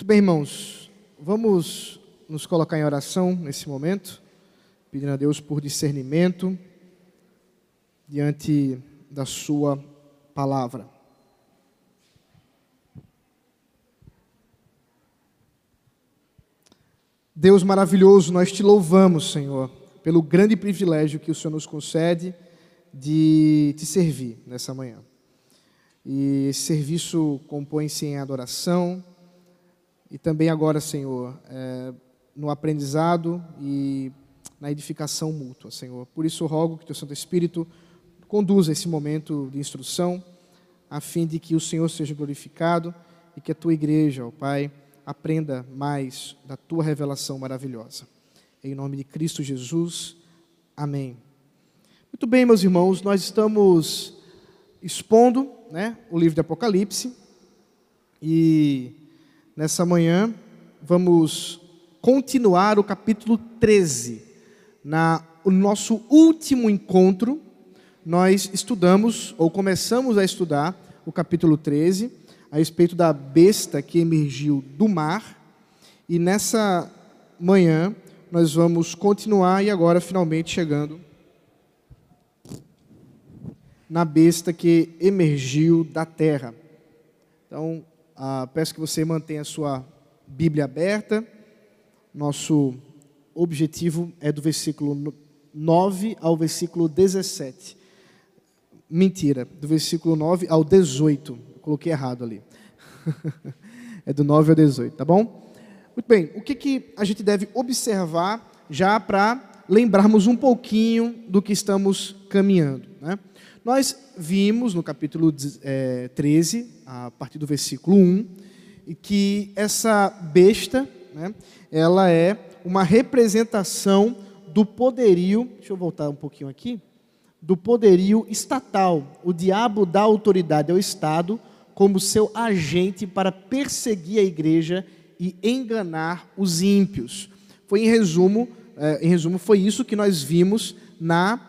Muito bem, irmãos. Vamos nos colocar em oração nesse momento, pedindo a Deus por discernimento diante da Sua palavra. Deus maravilhoso, nós te louvamos, Senhor, pelo grande privilégio que o Senhor nos concede de te servir nessa manhã. E esse serviço compõe-se em adoração e também agora, Senhor, é, no aprendizado e na edificação mútua, Senhor. Por isso, rogo que Teu Santo Espírito conduza esse momento de instrução, a fim de que o Senhor seja glorificado e que a Tua igreja, ó Pai, aprenda mais da Tua revelação maravilhosa. Em nome de Cristo Jesus, amém. Muito bem, meus irmãos, nós estamos expondo né, o livro de Apocalipse e nessa manhã vamos continuar o capítulo 13. Na o nosso último encontro, nós estudamos ou começamos a estudar o capítulo 13 a respeito da besta que emergiu do mar. E nessa manhã nós vamos continuar e agora finalmente chegando na besta que emergiu da terra. Então, ah, peço que você mantenha a sua Bíblia aberta. Nosso objetivo é do versículo 9 ao versículo 17. Mentira, do versículo 9 ao 18. Eu coloquei errado ali. é do 9 ao 18, tá bom? Muito bem, o que, que a gente deve observar já para lembrarmos um pouquinho do que estamos caminhando, né? Nós vimos no capítulo 13, é, a partir do versículo 1, que essa besta, né, ela é uma representação do poderio, deixa eu voltar um pouquinho aqui, do poderio estatal. O diabo dá autoridade ao Estado como seu agente para perseguir a igreja e enganar os ímpios. Foi em resumo, é, em resumo foi isso que nós vimos na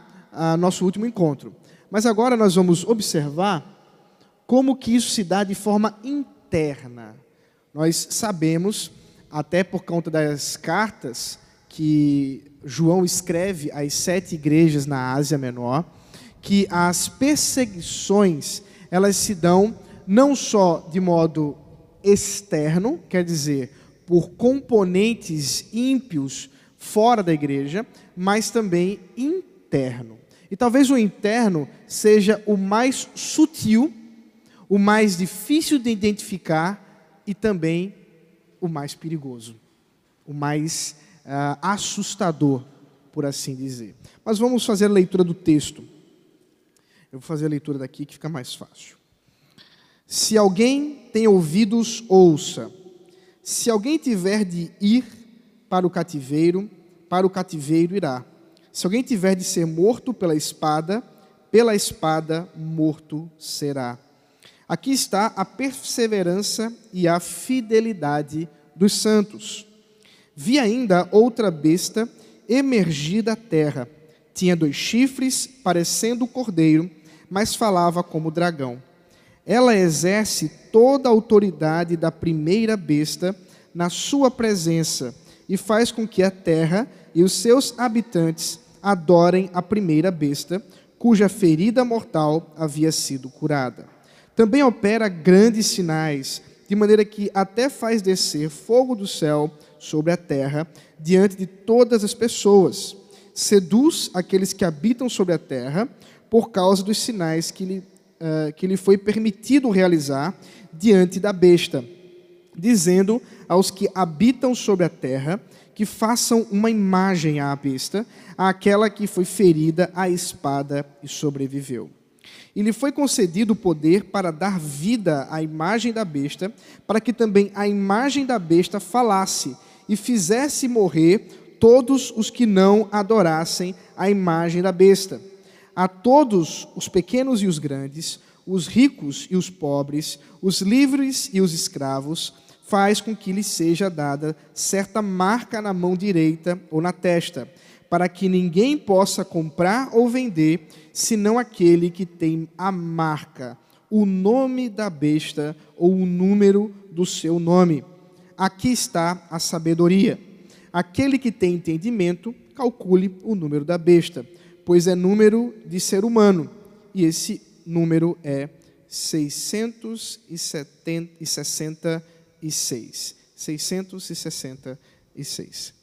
nosso último encontro. Mas agora nós vamos observar como que isso se dá de forma interna. Nós sabemos, até por conta das cartas que João escreve às sete igrejas na Ásia Menor, que as perseguições elas se dão não só de modo externo, quer dizer, por componentes ímpios fora da igreja, mas também interno. E talvez o interno seja o mais sutil, o mais difícil de identificar e também o mais perigoso, o mais uh, assustador, por assim dizer. Mas vamos fazer a leitura do texto. Eu vou fazer a leitura daqui que fica mais fácil. Se alguém tem ouvidos, ouça. Se alguém tiver de ir para o cativeiro, para o cativeiro irá. Se alguém tiver de ser morto pela espada, pela espada morto será. Aqui está a perseverança e a fidelidade dos santos. Vi ainda outra besta emergir da terra. Tinha dois chifres, parecendo cordeiro, mas falava como dragão. Ela exerce toda a autoridade da primeira besta na sua presença e faz com que a terra e os seus habitantes adorem a primeira besta, cuja ferida mortal havia sido curada. Também opera grandes sinais, de maneira que até faz descer fogo do céu sobre a terra, diante de todas as pessoas. Seduz aqueles que habitam sobre a terra, por causa dos sinais que lhe, uh, que lhe foi permitido realizar diante da besta, dizendo aos que habitam sobre a terra que façam uma imagem à besta, àquela que foi ferida à espada e sobreviveu. E lhe foi concedido o poder para dar vida à imagem da besta, para que também a imagem da besta falasse e fizesse morrer todos os que não adorassem a imagem da besta. A todos, os pequenos e os grandes, os ricos e os pobres, os livres e os escravos, faz com que lhe seja dada certa marca na mão direita ou na testa, para que ninguém possa comprar ou vender, senão aquele que tem a marca, o nome da besta ou o número do seu nome. aqui está a sabedoria. Aquele que tem entendimento, calcule o número da besta, pois é número de ser humano, e esse número é 666. 666.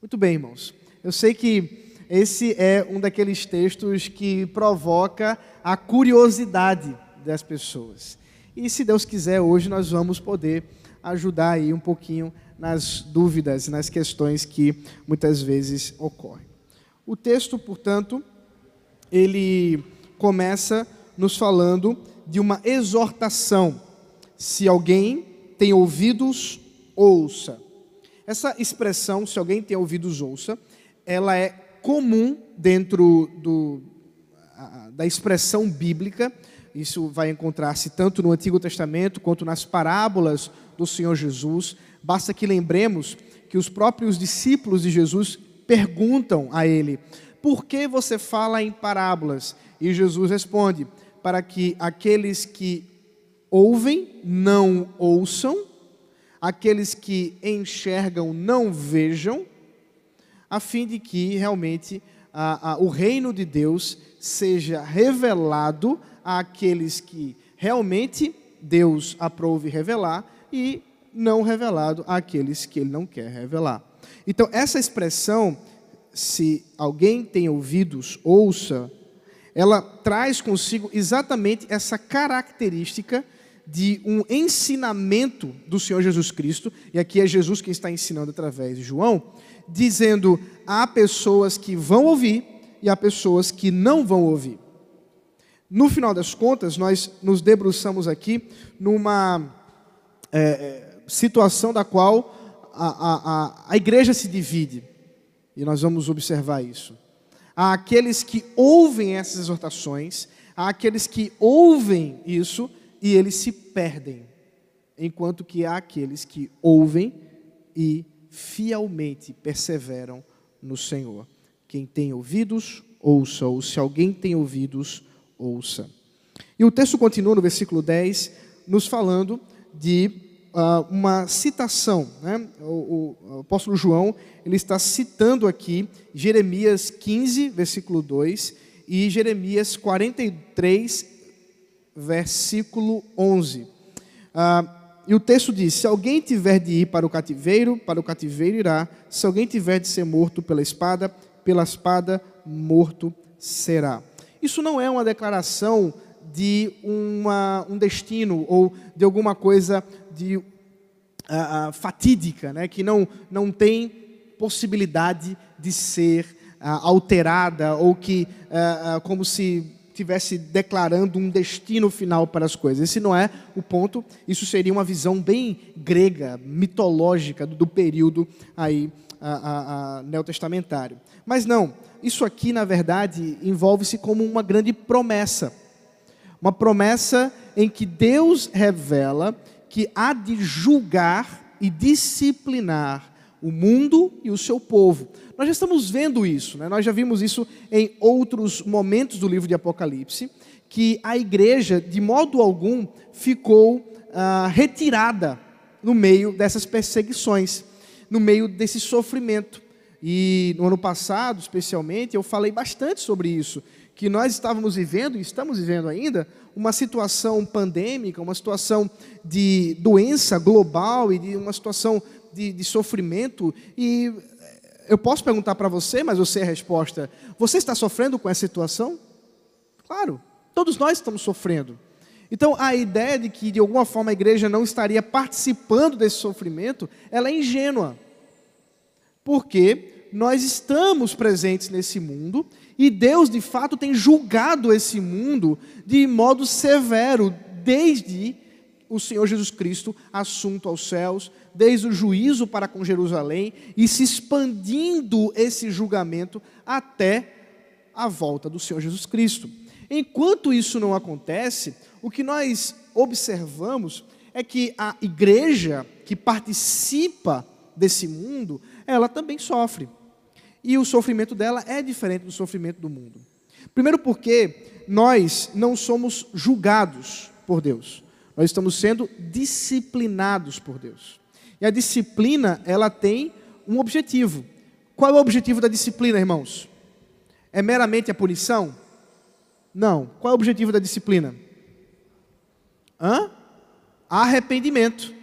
Muito bem, irmãos. Eu sei que esse é um daqueles textos que provoca a curiosidade das pessoas. E se Deus quiser, hoje nós vamos poder ajudar aí um pouquinho nas dúvidas, nas questões que muitas vezes ocorrem. O texto, portanto, ele começa nos falando de uma exortação. Se alguém tem ouvidos, ouça. Essa expressão, se alguém tem ouvidos, ouça, ela é comum dentro do, da expressão bíblica. Isso vai encontrar-se tanto no Antigo Testamento quanto nas parábolas do Senhor Jesus. Basta que lembremos que os próprios discípulos de Jesus perguntam a ele: por que você fala em parábolas? E Jesus responde: para que aqueles que ouvem não ouçam, aqueles que enxergam não vejam, a fim de que realmente a, a, o reino de Deus seja revelado àqueles que realmente Deus aprove revelar e não revelado àqueles que ele não quer revelar. Então, essa expressão, se alguém tem ouvidos, ouça, ela traz consigo exatamente essa característica de um ensinamento do Senhor Jesus Cristo, e aqui é Jesus quem está ensinando através de João, dizendo: há pessoas que vão ouvir e há pessoas que não vão ouvir. No final das contas, nós nos debruçamos aqui numa é, é situação da qual a, a, a, a igreja se divide, e nós vamos observar isso. Há aqueles que ouvem essas exortações, há aqueles que ouvem isso e eles se perdem, enquanto que há aqueles que ouvem e fielmente perseveram no Senhor. Quem tem ouvidos, ouça, ou se alguém tem ouvidos, ouça. E o texto continua no versículo 10, nos falando de uh, uma citação. Né? O, o, o, apóstolo João ele está citando aqui Jeremias 15, versículo 2, e Jeremias 43, versículo 11. Uh, e o texto diz: Se alguém tiver de ir para o cativeiro, para o cativeiro irá. Se alguém tiver de ser morto pela espada, pela espada morto será. Isso não é uma declaração de uma, um destino ou de alguma coisa de uh, uh, fatídica, né, que não, não tem possibilidade de ser uh, alterada ou que, como se estivesse declarando um destino final para as coisas. Esse não é o ponto, isso seria uma visão bem grega, mitológica do, do período aí a, a, a neotestamentário. Mas não, isso aqui na verdade envolve-se como uma grande promessa. Uma promessa em que Deus revela que há de julgar e disciplinar o mundo e o seu povo. Nós já estamos vendo isso, né? nós já vimos isso em outros momentos do livro de Apocalipse, que a igreja, de modo algum, ficou ah, retirada no meio dessas perseguições, no meio desse sofrimento. E no ano passado, especialmente, eu falei bastante sobre isso, que nós estávamos vivendo, e estamos vivendo ainda, uma situação pandêmica, uma situação de doença global e de uma situação de, de sofrimento. E eu posso perguntar para você, mas eu sei a resposta. Você está sofrendo com essa situação? Claro, todos nós estamos sofrendo. Então, a ideia de que de alguma forma a igreja não estaria participando desse sofrimento, ela é ingênua. Porque nós estamos presentes nesse mundo e Deus, de fato, tem julgado esse mundo de modo severo desde o Senhor Jesus Cristo assunto aos céus, desde o juízo para com Jerusalém e se expandindo esse julgamento até a volta do Senhor Jesus Cristo. Enquanto isso não acontece, o que nós observamos é que a igreja que participa desse mundo, ela também sofre. E o sofrimento dela é diferente do sofrimento do mundo. Primeiro porque nós não somos julgados por Deus. Nós estamos sendo disciplinados por Deus. E a disciplina, ela tem um objetivo. Qual é o objetivo da disciplina, irmãos? É meramente a punição? Não. Qual é o objetivo da disciplina? Hã? Arrependimento.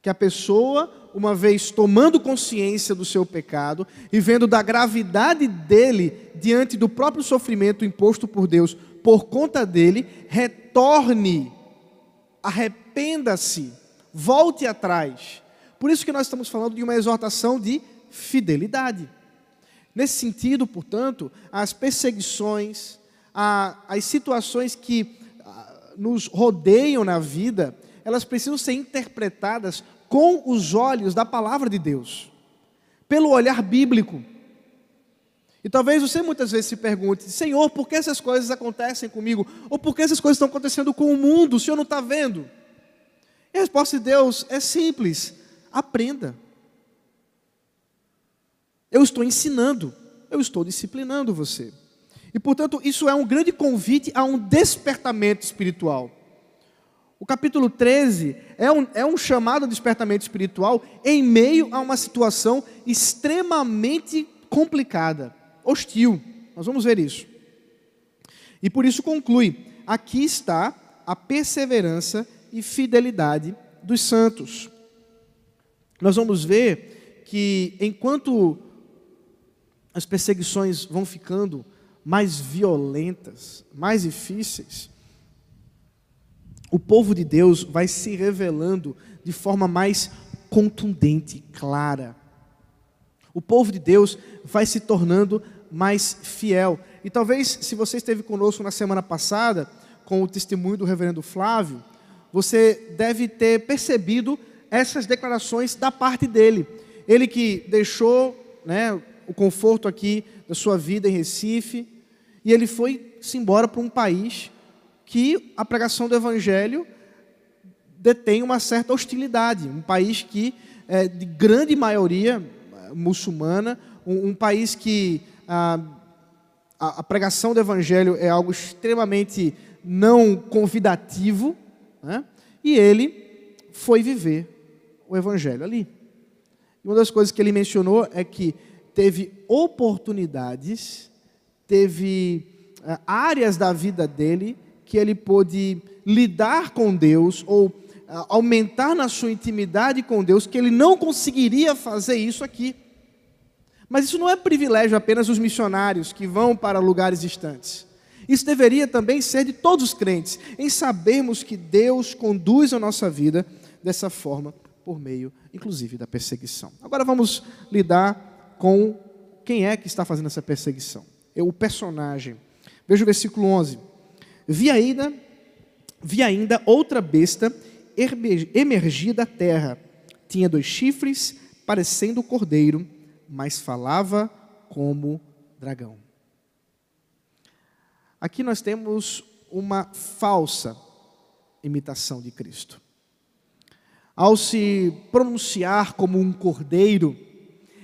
Que a pessoa, uma vez tomando consciência do seu pecado e vendo da gravidade dele diante do próprio sofrimento imposto por Deus por conta dele, retorne, arrependa-se, volte atrás. Por isso que nós estamos falando de uma exortação de fidelidade. Nesse sentido, portanto, as perseguições, as situações que nos rodeiam na vida, elas precisam ser interpretadas com os olhos da palavra de Deus, pelo olhar bíblico. E talvez você muitas vezes se pergunte: Senhor, por que essas coisas acontecem comigo? Ou por que essas coisas estão acontecendo com o mundo? O Senhor não está vendo? E a resposta de Deus é simples: aprenda. Eu estou ensinando, eu estou disciplinando você. E portanto, isso é um grande convite a um despertamento espiritual. O capítulo 13 é um, é um chamado despertamento espiritual em meio a uma situação extremamente complicada, hostil. Nós vamos ver isso. E por isso conclui: aqui está a perseverança e fidelidade dos santos. Nós vamos ver que enquanto as perseguições vão ficando mais violentas, mais difíceis, o povo de Deus vai se revelando de forma mais contundente, clara. O povo de Deus vai se tornando mais fiel. E talvez, se você esteve conosco na semana passada, com o testemunho do reverendo Flávio, você deve ter percebido essas declarações da parte dele. Ele que deixou né, o conforto aqui da sua vida em Recife, e ele foi-se embora para um país que a pregação do Evangelho detém uma certa hostilidade, um país que é de grande maioria é, muçulmana, um, um país que a, a, a, pregação do Evangelho é algo extremamente não convidativo, né? e ele foi viver o Evangelho ali. E uma das coisas que ele mencionou é que teve oportunidades, teve uh, áreas da vida dele que ele pôde lidar com Deus ou uh, aumentar na sua intimidade com Deus, que ele não conseguiria fazer isso aqui. Mas isso não é privilégio apenas dos missionários que vão para lugares distantes. Isso deveria também ser de todos os crentes, em sabermos que Deus conduz a nossa vida dessa forma, por meio, inclusive, da perseguição. Agora vamos lidar com quem é que está fazendo essa perseguição. É o personagem. Veja o versículo 11. Vi ainda, vi ainda outra besta emergir da terra. Tinha dois chifres, parecendo cordeiro, mas falava como dragão. Aqui nós temos uma falsa imitação de Cristo. Ao se pronunciar como um cordeiro,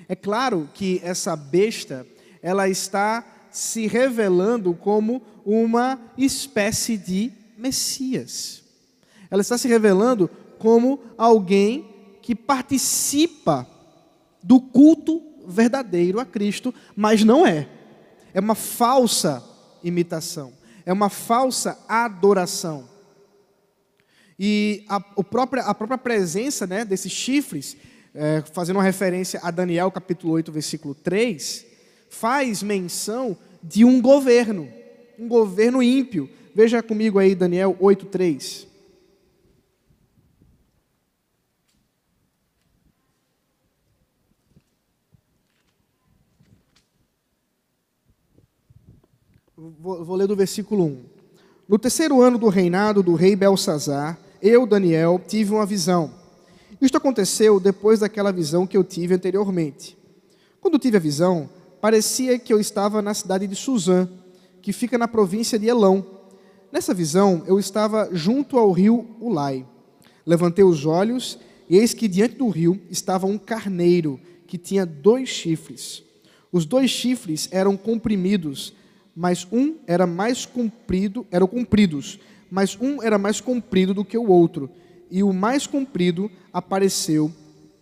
é claro que essa besta, ela está se revelando como uma espécie de Messias. Ela está se revelando como alguém que participa do culto verdadeiro a Cristo, mas não é. É uma falsa imitação, é uma falsa adoração. E a, a, própria, a própria presença né, desses chifres é, fazendo uma referência a Daniel capítulo 8, versículo 3, faz menção de um governo, um governo ímpio. Veja comigo aí Daniel 8, 3. Vou, vou ler do versículo 1. No terceiro ano do reinado do rei Belsazar, eu, Daniel, tive uma visão isto aconteceu depois daquela visão que eu tive anteriormente. Quando tive a visão, parecia que eu estava na cidade de Suzã, que fica na província de Elão. Nessa visão, eu estava junto ao rio Ulai. Levantei os olhos e eis que diante do rio estava um carneiro que tinha dois chifres. Os dois chifres eram comprimidos, mas um era mais comprido, eram compridos, mas um era mais comprido do que o outro e o mais comprido apareceu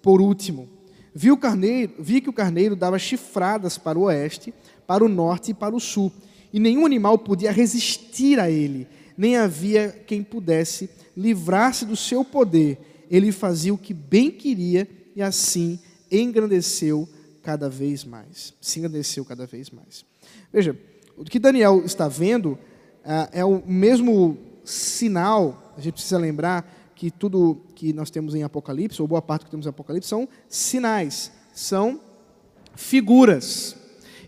por último. Vi, o carneiro, vi que o carneiro dava chifradas para o oeste, para o norte e para o sul, e nenhum animal podia resistir a ele, nem havia quem pudesse livrar-se do seu poder. Ele fazia o que bem queria e assim engrandeceu cada vez mais. Se engrandeceu cada vez mais. Veja, o que Daniel está vendo ah, é o mesmo sinal, a gente precisa lembrar que tudo que nós temos em Apocalipse, ou boa parte que temos em Apocalipse, são sinais, são figuras.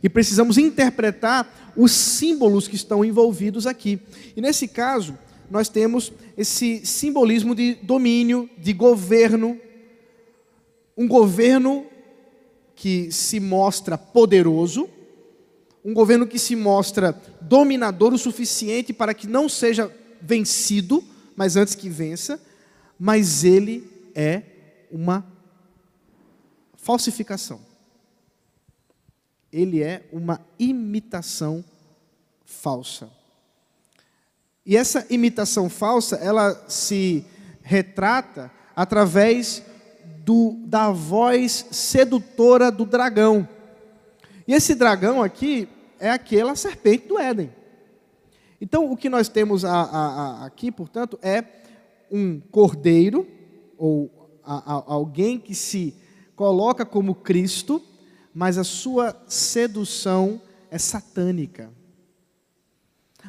E precisamos interpretar os símbolos que estão envolvidos aqui. E nesse caso, nós temos esse simbolismo de domínio, de governo, um governo que se mostra poderoso, um governo que se mostra dominador o suficiente para que não seja vencido, mas antes que vença, mas ele é uma falsificação. Ele é uma imitação falsa. E essa imitação falsa, ela se retrata através do, da voz sedutora do dragão. E esse dragão aqui é aquela serpente do Éden. Então, o que nós temos a, a, a, aqui, portanto, é um cordeiro, ou alguém que se coloca como Cristo, mas a sua sedução é satânica.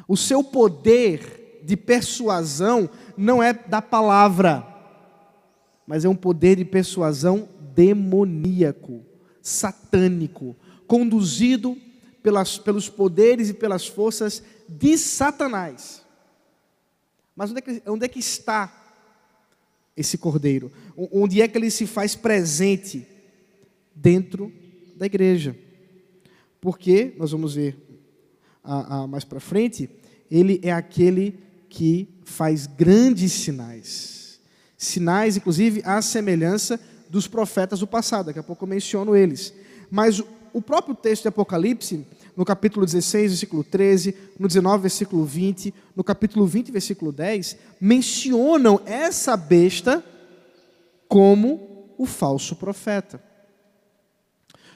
O seu poder de persuasão não é da palavra, mas é um poder de persuasão demoníaco, satânico, conduzido pelas, pelos poderes e pelas forças de Satanás. Mas onde é, que, onde é que está esse cordeiro? Onde é que ele se faz presente? Dentro da igreja. Porque, nós vamos ver a, a, mais para frente, ele é aquele que faz grandes sinais. Sinais, inclusive, à semelhança dos profetas do passado. Daqui a pouco eu menciono eles. Mas o próprio texto de Apocalipse no capítulo 16, versículo 13, no 19, versículo 20, no capítulo 20, versículo 10, mencionam essa besta como o falso profeta.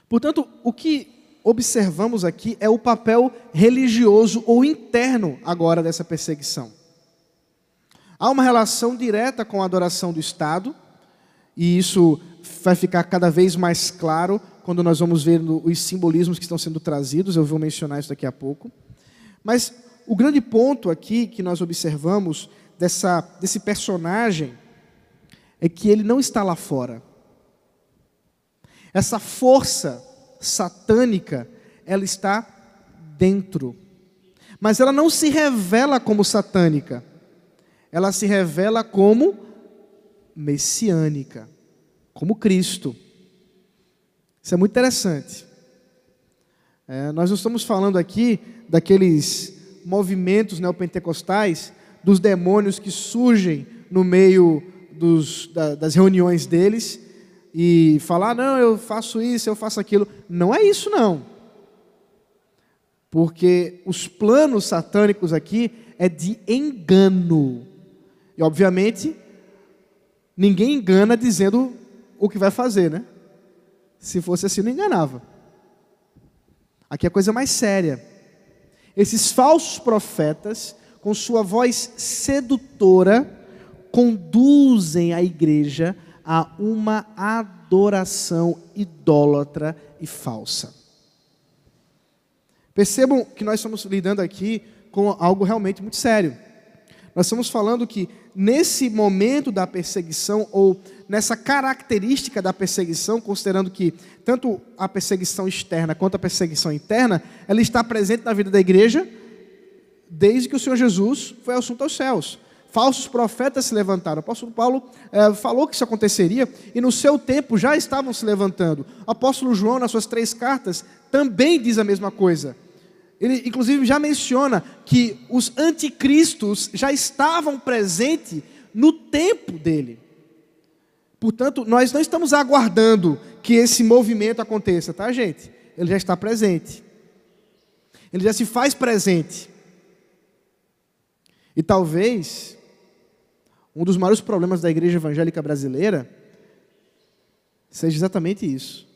Portanto, o que observamos aqui é o papel religioso ou interno agora dessa perseguição. Há uma relação direta com a adoração do Estado, e isso vai ficar cada vez mais claro quando nós vamos ver os simbolismos que estão sendo trazidos, eu vou mencionar isso daqui a pouco. Mas o grande ponto aqui que nós observamos dessa, desse personagem é que ele não está lá fora. Essa força satânica, ela está dentro. Mas ela não se revela como satânica. Ela se revela como messiânica, como Cristo. Isso é muito interessante. É, nós não estamos falando aqui daqueles movimentos neopentecostais, dos demônios que surgem no meio dos, da, das reuniões deles e falar, não, eu faço isso, eu faço aquilo. Não é isso, não. Porque os planos satânicos aqui é de engano. E, obviamente, ninguém engana dizendo o que vai fazer, né? Se fosse assim, não enganava. Aqui é a coisa mais séria. Esses falsos profetas, com sua voz sedutora, conduzem a igreja a uma adoração idólatra e falsa. Percebam que nós estamos lidando aqui com algo realmente muito sério. Nós estamos falando que nesse momento da perseguição, ou nessa característica da perseguição, considerando que tanto a perseguição externa quanto a perseguição interna, ela está presente na vida da igreja desde que o Senhor Jesus foi assunto aos céus. Falsos profetas se levantaram. O apóstolo Paulo é, falou que isso aconteceria e no seu tempo já estavam se levantando. O apóstolo João, nas suas três cartas, também diz a mesma coisa. Ele, inclusive, já menciona que os anticristos já estavam presentes no tempo dele. Portanto, nós não estamos aguardando que esse movimento aconteça, tá, gente? Ele já está presente. Ele já se faz presente. E talvez um dos maiores problemas da igreja evangélica brasileira seja exatamente isso.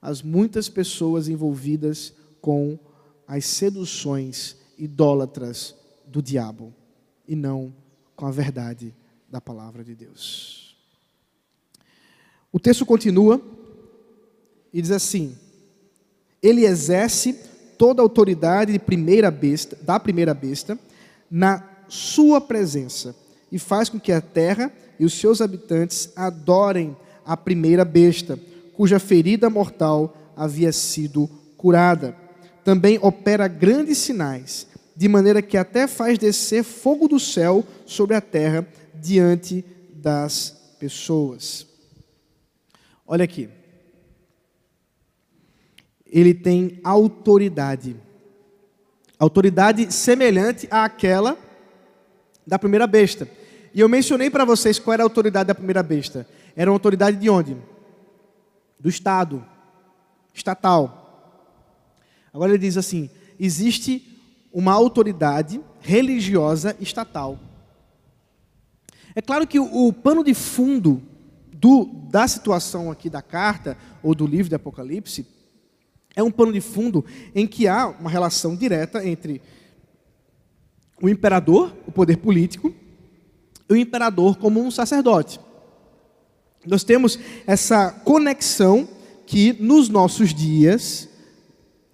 As muitas pessoas envolvidas com as seduções idólatras do diabo e não com a verdade da palavra de Deus. O texto continua e diz assim: Ele exerce toda a autoridade de primeira besta, da primeira besta na sua presença e faz com que a terra e os seus habitantes adorem a primeira besta, cuja ferida mortal havia sido curada. Também opera grandes sinais, de maneira que até faz descer fogo do céu sobre a terra diante das pessoas. Olha aqui. Ele tem autoridade. Autoridade semelhante àquela da primeira besta. E eu mencionei para vocês qual era a autoridade da primeira besta. Era uma autoridade de onde? Do Estado, estatal. Agora ele diz assim: existe uma autoridade religiosa estatal. É claro que o, o pano de fundo do, da situação aqui da carta, ou do livro de Apocalipse, é um pano de fundo em que há uma relação direta entre o imperador, o poder político, e o imperador como um sacerdote. Nós temos essa conexão que nos nossos dias,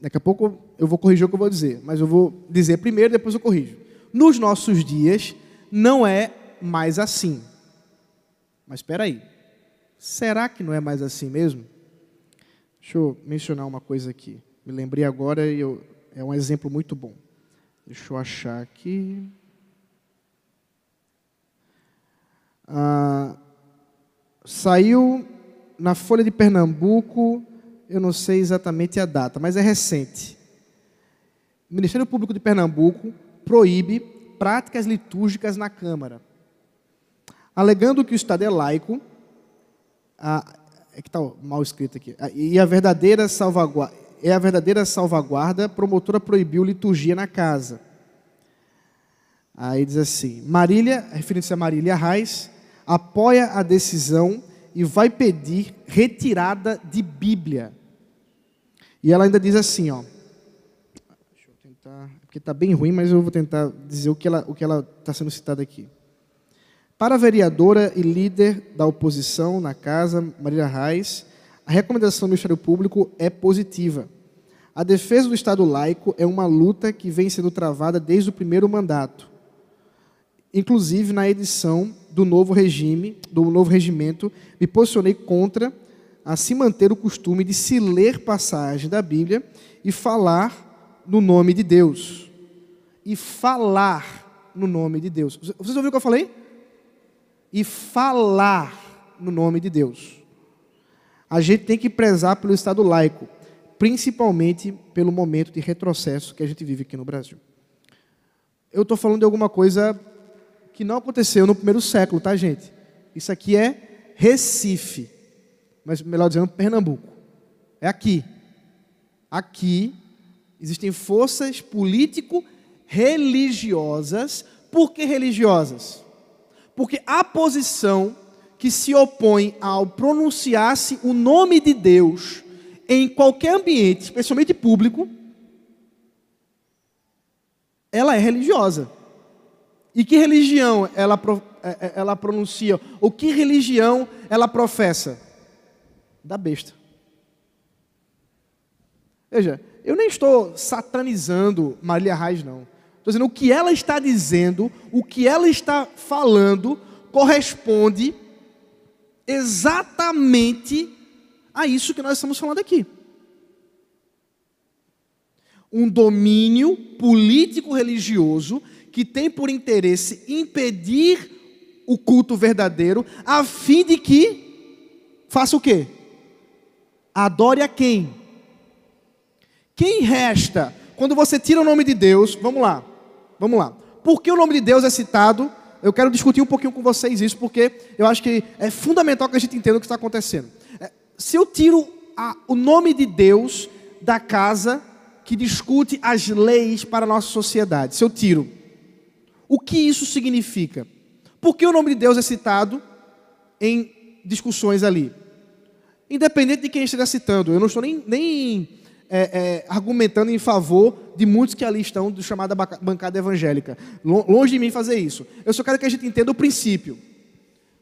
daqui a pouco eu vou corrigir o que eu vou dizer, mas eu vou dizer primeiro, depois eu corrijo. Nos nossos dias não é mais assim. Mas espera aí. Será que não é mais assim mesmo? Deixa eu mencionar uma coisa aqui. Me lembrei agora e eu, é um exemplo muito bom. Deixa eu achar aqui. Ah, saiu na Folha de Pernambuco, eu não sei exatamente a data, mas é recente. O Ministério Público de Pernambuco proíbe práticas litúrgicas na Câmara, alegando que o Estado é laico, a, é que está mal escrito aqui, e a verdadeira salvaguarda, é a verdadeira salvaguarda, promotora proibiu liturgia na casa. Aí diz assim, Marília, referindo-se a Marília Reis, apoia a decisão e vai pedir retirada de Bíblia. E ela ainda diz assim, ó. Deixa eu tentar, porque está bem ruim, mas eu vou tentar dizer o que ela o que ela está sendo citada aqui. Para a vereadora e líder da oposição na casa, Maria Reis, a recomendação do Ministério Público é positiva. A defesa do Estado laico é uma luta que vem sendo travada desde o primeiro mandato. Inclusive, na edição do novo regime, do novo regimento, me posicionei contra a se manter o costume de se ler passagem da Bíblia e falar no nome de Deus. E falar no nome de Deus. Vocês ouviram o que eu falei? E falar no nome de Deus. A gente tem que prezar pelo Estado laico, principalmente pelo momento de retrocesso que a gente vive aqui no Brasil. Eu estou falando de alguma coisa que não aconteceu no primeiro século, tá, gente? Isso aqui é Recife, mas melhor dizendo, Pernambuco. É aqui. Aqui existem forças político-religiosas. Por que religiosas? Porque a posição que se opõe ao pronunciar-se o nome de Deus em qualquer ambiente, especialmente público, ela é religiosa. E que religião ela, é, é, ela pronuncia? Ou que religião ela professa? Da besta. Veja, eu nem estou satanizando Maria Reis, não. Estou dizendo o que ela está dizendo, o que ela está falando, corresponde exatamente a isso que nós estamos falando aqui. Um domínio político-religioso que tem por interesse impedir o culto verdadeiro, a fim de que faça o quê? Adore a quem? Quem resta quando você tira o nome de Deus? Vamos lá, vamos lá. Por que o nome de Deus é citado? Eu quero discutir um pouquinho com vocês isso, porque eu acho que é fundamental que a gente entenda o que está acontecendo. É, se eu tiro a, o nome de Deus da casa que discute as leis para a nossa sociedade, se eu tiro o que isso significa? Por que o nome de Deus é citado em discussões ali? Independente de quem esteja citando, eu não estou nem, nem é, é, argumentando em favor de muitos que ali estão do chamada bancada evangélica. Longe de mim fazer isso. Eu só quero que a gente entenda o princípio.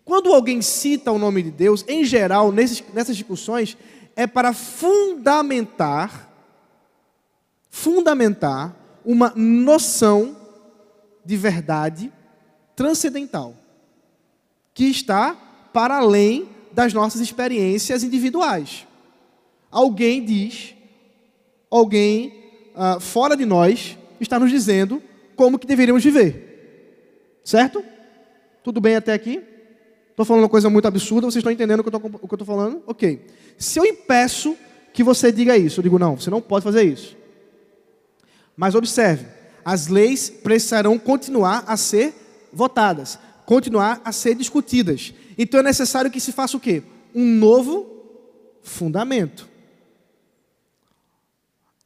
Quando alguém cita o nome de Deus, em geral, nesses, nessas discussões, é para fundamentar, fundamentar uma noção de verdade transcendental, que está para além das nossas experiências individuais. Alguém diz, alguém uh, fora de nós está nos dizendo como que deveríamos viver. Certo? Tudo bem até aqui? Estou falando uma coisa muito absurda, vocês estão entendendo o que eu estou falando? Ok. Se eu impeço que você diga isso, eu digo, não, você não pode fazer isso. Mas observe, as leis precisarão continuar a ser votadas, continuar a ser discutidas. Então é necessário que se faça o quê? Um novo fundamento.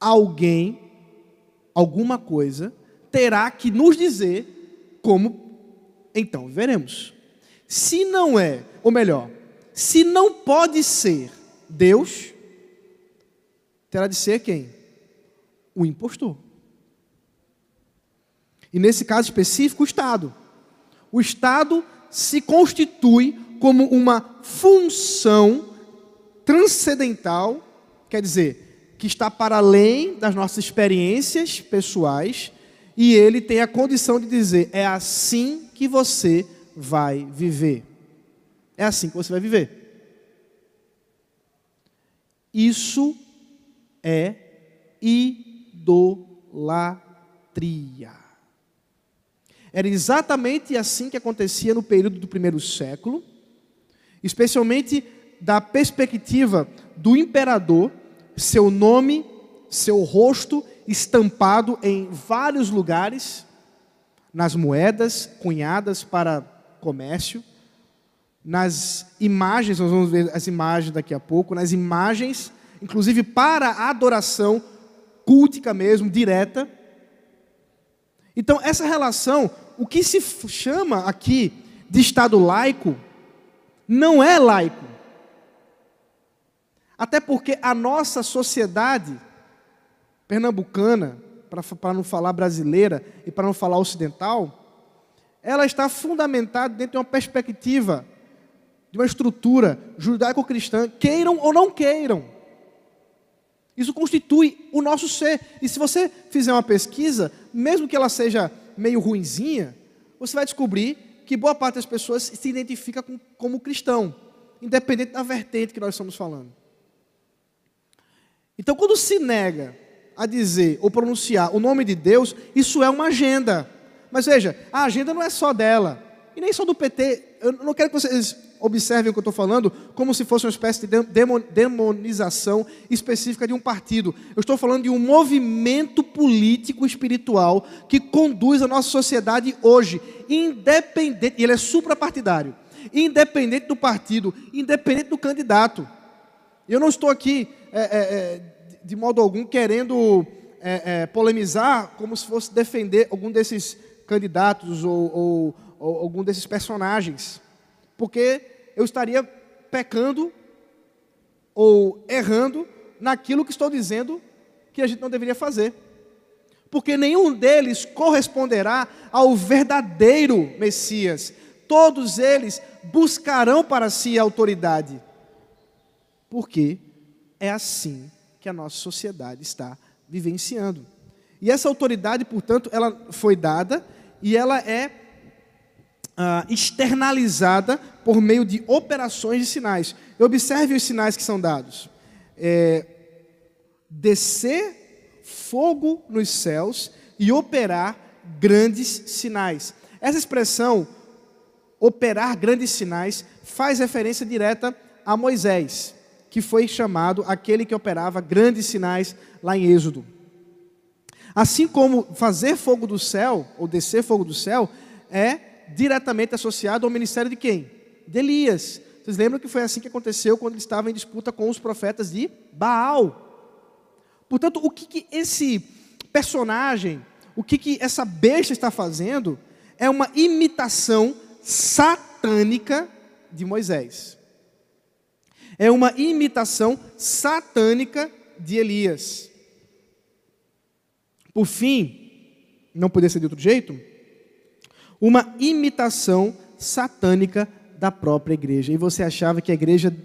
Alguém, alguma coisa, terá que nos dizer como então veremos. Se não é, ou melhor, se não pode ser Deus, terá de ser quem? O impostor. E nesse caso específico, o Estado. O Estado se constitui como uma função transcendental, quer dizer, que está para além das nossas experiências pessoais, e ele tem a condição de dizer: é assim que você vai viver. É assim que você vai viver. Isso é idolatria. Era exatamente assim que acontecia no período do primeiro século, especialmente da perspectiva do imperador, seu nome, seu rosto estampado em vários lugares, nas moedas cunhadas para comércio, nas imagens, nós vamos ver as imagens daqui a pouco, nas imagens, inclusive para a adoração cultica mesmo, direta. Então, essa relação, o que se chama aqui de Estado laico, não é laico. Até porque a nossa sociedade pernambucana, para não falar brasileira e para não falar ocidental, ela está fundamentada dentro de uma perspectiva de uma estrutura judaico-cristã, queiram ou não queiram. Isso constitui o nosso ser. E se você fizer uma pesquisa, mesmo que ela seja meio ruinzinha, você vai descobrir que boa parte das pessoas se identifica com, como cristão, independente da vertente que nós estamos falando. Então, quando se nega a dizer ou pronunciar o nome de Deus, isso é uma agenda. Mas veja, a agenda não é só dela, e nem só do PT. Eu não quero que vocês observem o que eu estou falando como se fosse uma espécie de demonização específica de um partido. Eu estou falando de um movimento político espiritual que conduz a nossa sociedade hoje, independente, e ele é suprapartidário, independente do partido, independente do candidato. Eu não estou aqui, é, é, de modo algum, querendo é, é, polemizar como se fosse defender algum desses candidatos ou, ou, ou algum desses personagens porque eu estaria pecando ou errando naquilo que estou dizendo que a gente não deveria fazer. Porque nenhum deles corresponderá ao verdadeiro Messias. Todos eles buscarão para si a autoridade. Porque é assim que a nossa sociedade está vivenciando. E essa autoridade, portanto, ela foi dada e ela é uh, externalizada por meio de operações de sinais. Observe os sinais que são dados: é, descer fogo nos céus e operar grandes sinais. Essa expressão, operar grandes sinais, faz referência direta a Moisés, que foi chamado aquele que operava grandes sinais lá em Êxodo. Assim como fazer fogo do céu, ou descer fogo do céu, é diretamente associado ao ministério de quem? De Elias. Vocês lembram que foi assim que aconteceu quando ele estava em disputa com os profetas de Baal? Portanto, o que, que esse personagem, o que, que essa besta está fazendo, é uma imitação satânica de Moisés. É uma imitação satânica de Elias. Por fim, não poderia ser de outro jeito, uma imitação satânica da própria igreja. E você achava que a igreja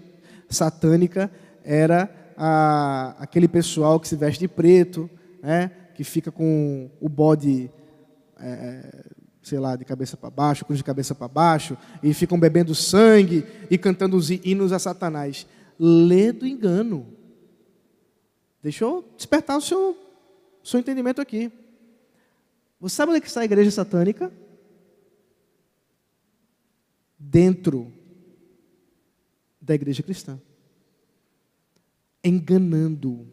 satânica era a, aquele pessoal que se veste de preto, né, que fica com o bode, é, sei lá, de cabeça para baixo, cruz de cabeça para baixo, e ficam bebendo sangue e cantando os hinos a Satanás. Lê do engano. Deixa eu despertar o seu, seu entendimento aqui. Você sabe onde é que está a igreja satânica? Dentro da igreja cristã. Enganando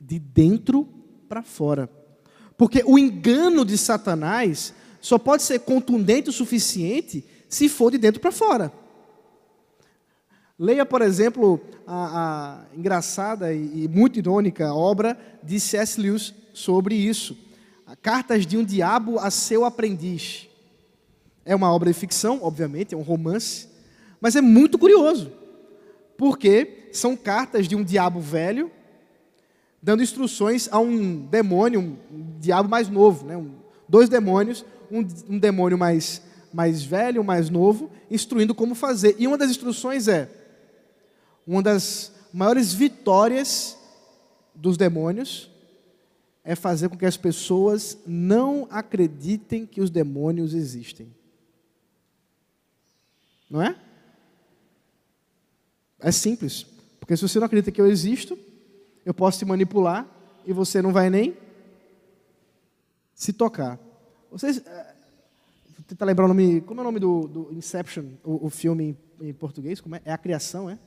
de dentro para fora. Porque o engano de Satanás só pode ser contundente o suficiente se for de dentro para fora. Leia, por exemplo, a, a engraçada e, e, muito irônica obra de C.S. Lewis sobre isso. Cartas de um Diabo a seu aprendiz. É uma obra de ficção, obviamente, é um romance, mas é muito curioso, porque são cartas de um diabo velho dando instruções a um demônio, um diabo mais novo, né? Dois demônios, um, um demônio mais, mais velho, mais novo, instruindo como fazer. E uma das instruções é: uma das maiores vitórias dos demônios é fazer com que as pessoas não acreditem que os demônios existem. Não é? É simples. Porque se você não acredita que eu existo, eu posso te manipular e você não vai nem se tocar. Vocês. É, vou tentar lembrar o nome. Como é o nome do, do Inception, o, o filme em, em, português? Como é? É a criação, é?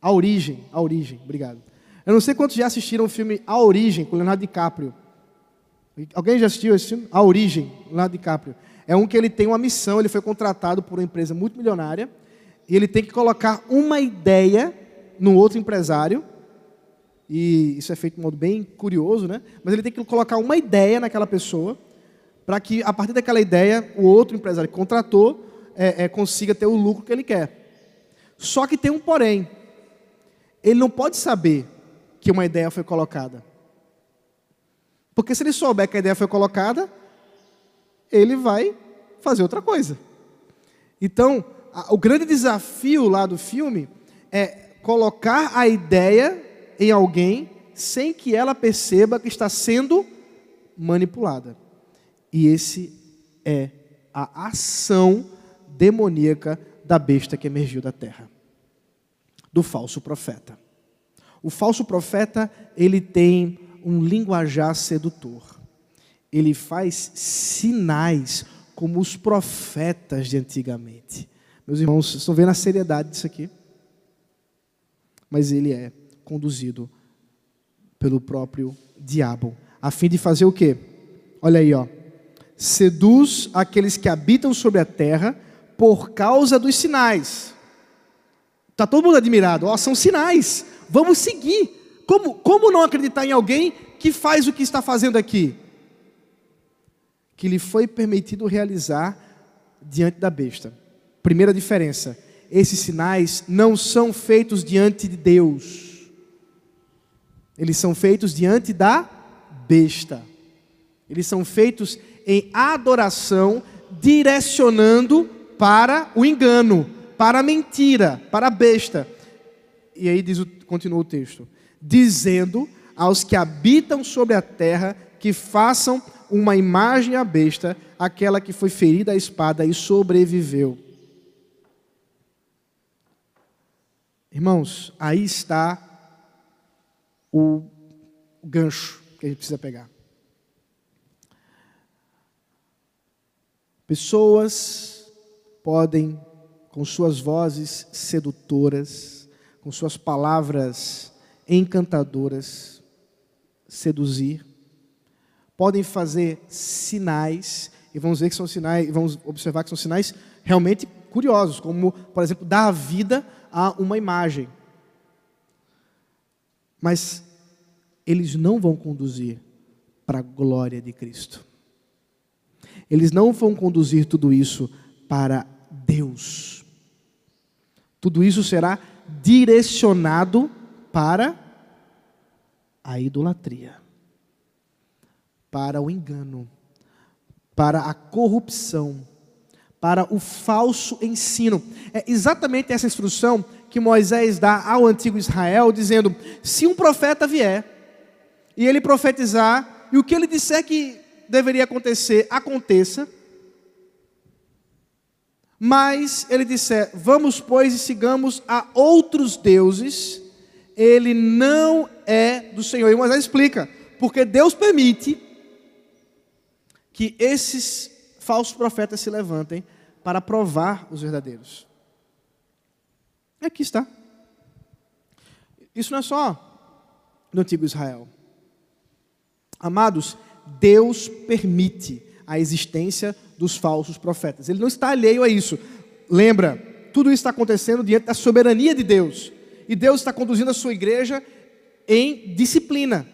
A origem. A origem, obrigado. Eu não sei quantos já assistiram o filme A Origem, com Leonardo DiCaprio. Alguém já assistiu esse filme? A Origem, Leonardo DiCaprio. É um que ele tem uma missão, ele foi contratado por uma empresa multimilionária, e ele tem que colocar uma ideia no outro empresário, e isso é feito de um modo bem curioso, né? Mas ele tem que colocar uma ideia naquela pessoa, para que a partir daquela ideia, o outro empresário que contratou é, é, consiga ter o lucro que ele quer. Só que tem um porém. Ele não pode saber que uma ideia foi colocada. Porque se ele souber que a ideia foi colocada, ele vai fazer outra coisa. Então, a, o grande desafio lá do filme é colocar a ideia em alguém sem que ela perceba que está sendo manipulada. E esse é a ação demoníaca da besta que emergiu da terra, do falso profeta. O falso profeta, ele tem um linguajar sedutor. Ele faz sinais como os profetas de antigamente. Meus irmãos, vocês estão vendo a seriedade disso aqui? Mas ele é conduzido pelo próprio diabo, a fim de fazer o quê? Olha aí, ó. Seduz aqueles que habitam sobre a terra por causa dos sinais. Tá todo mundo admirado, ó, são sinais. Vamos seguir. Como, como não acreditar em alguém que faz o que está fazendo aqui? Que lhe foi permitido realizar diante da besta. Primeira diferença: esses sinais não são feitos diante de Deus, eles são feitos diante da besta. Eles são feitos em adoração, direcionando para o engano, para a mentira, para a besta. E aí diz continua o texto: dizendo aos que habitam sobre a terra que façam uma imagem à besta, aquela que foi ferida à espada e sobreviveu. Irmãos, aí está o gancho que a gente precisa pegar. Pessoas podem, com suas vozes sedutoras, com suas palavras encantadoras, seduzir. Podem fazer sinais, e vamos ver que são sinais, vamos observar que são sinais realmente curiosos, como, por exemplo, dar vida a uma imagem. Mas eles não vão conduzir para a glória de Cristo. Eles não vão conduzir tudo isso para Deus. Tudo isso será direcionado para a idolatria, para o engano, para a corrupção, para o falso ensino. É exatamente essa instrução que Moisés dá ao antigo Israel, dizendo: se um profeta vier e ele profetizar, e o que ele disser que deveria acontecer, aconteça, mas ele disser: vamos, pois, e sigamos a outros deuses, ele não é do Senhor. E Moisés explica, porque Deus permite que esses falsos profetas se levantem para provar os verdadeiros. Aqui está. Isso não é só no antigo Israel. Amados, Deus permite a existência dos falsos profetas. Ele não está alheio a isso. Lembra, tudo isso está acontecendo diante da soberania de Deus. E Deus está conduzindo a sua igreja em disciplina.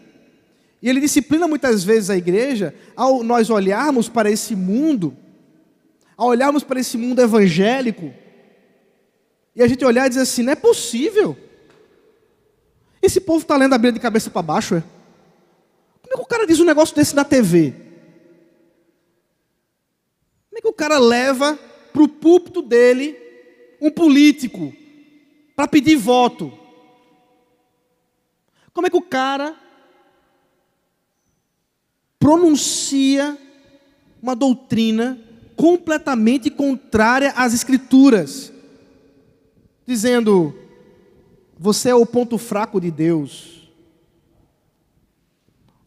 E Ele disciplina muitas vezes a igreja ao nós olharmos para esse mundo, ao olharmos para esse mundo evangélico, e a gente olhar e dizer assim: não é possível. Esse povo está lendo a Bíblia de cabeça para baixo, é? Como é que o cara diz um negócio desse na TV? Como é que o cara leva para o púlpito dele um político para pedir voto? Como é que o cara pronuncia uma doutrina completamente contrária às Escrituras, dizendo: você é o ponto fraco de Deus,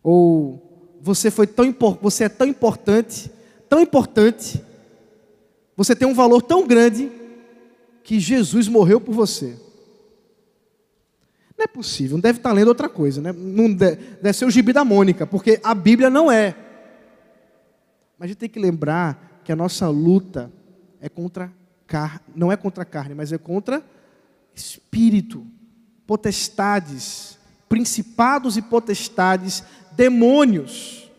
ou você foi tão você é tão importante, tão importante, você tem um valor tão grande que Jesus morreu por você. Não é possível, não deve estar lendo outra coisa, né? Não deve, deve ser o gibi da Mônica, porque a Bíblia não é. Mas a gente tem que lembrar que a nossa luta é contra carne, não é contra carne, mas é contra espírito, potestades, principados e potestades, demônios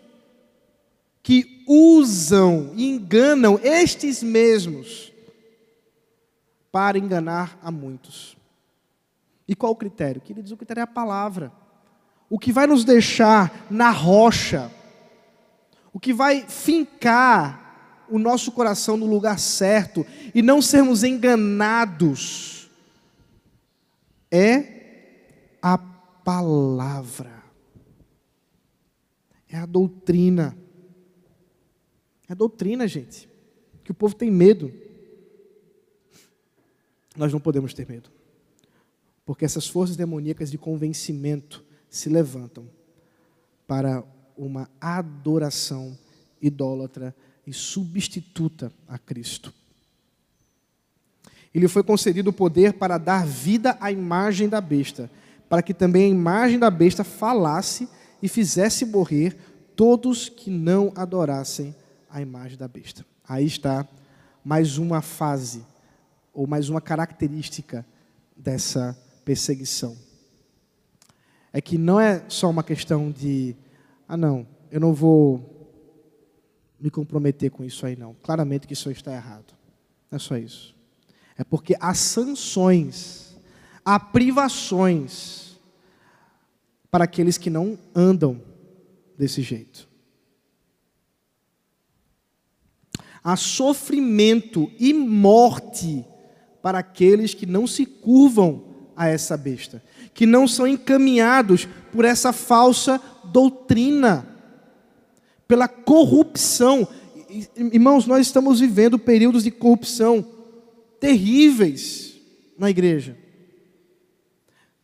que usam e enganam estes mesmos para enganar a muitos. E qual o critério? Queridos, o critério é a palavra. O que vai nos deixar na rocha, o que vai fincar o nosso coração no lugar certo e não sermos enganados, é a palavra, é a doutrina. É a doutrina, gente, que o povo tem medo. Nós não podemos ter medo. Porque essas forças demoníacas de convencimento se levantam para uma adoração idólatra e substituta a Cristo. Ele foi concedido o poder para dar vida à imagem da besta, para que também a imagem da besta falasse e fizesse morrer todos que não adorassem a imagem da besta. Aí está mais uma fase, ou mais uma característica dessa perseguição. É que não é só uma questão de, ah, não, eu não vou me comprometer com isso aí, não. Claramente que isso está errado. Não é só isso. É porque há sanções, há privações para aqueles que não andam desse jeito. Há sofrimento e morte para aqueles que não se curvam a essa besta, que não são encaminhados por essa falsa doutrina, pela corrupção. Irmãos, nós estamos vivendo períodos de corrupção terríveis na igreja.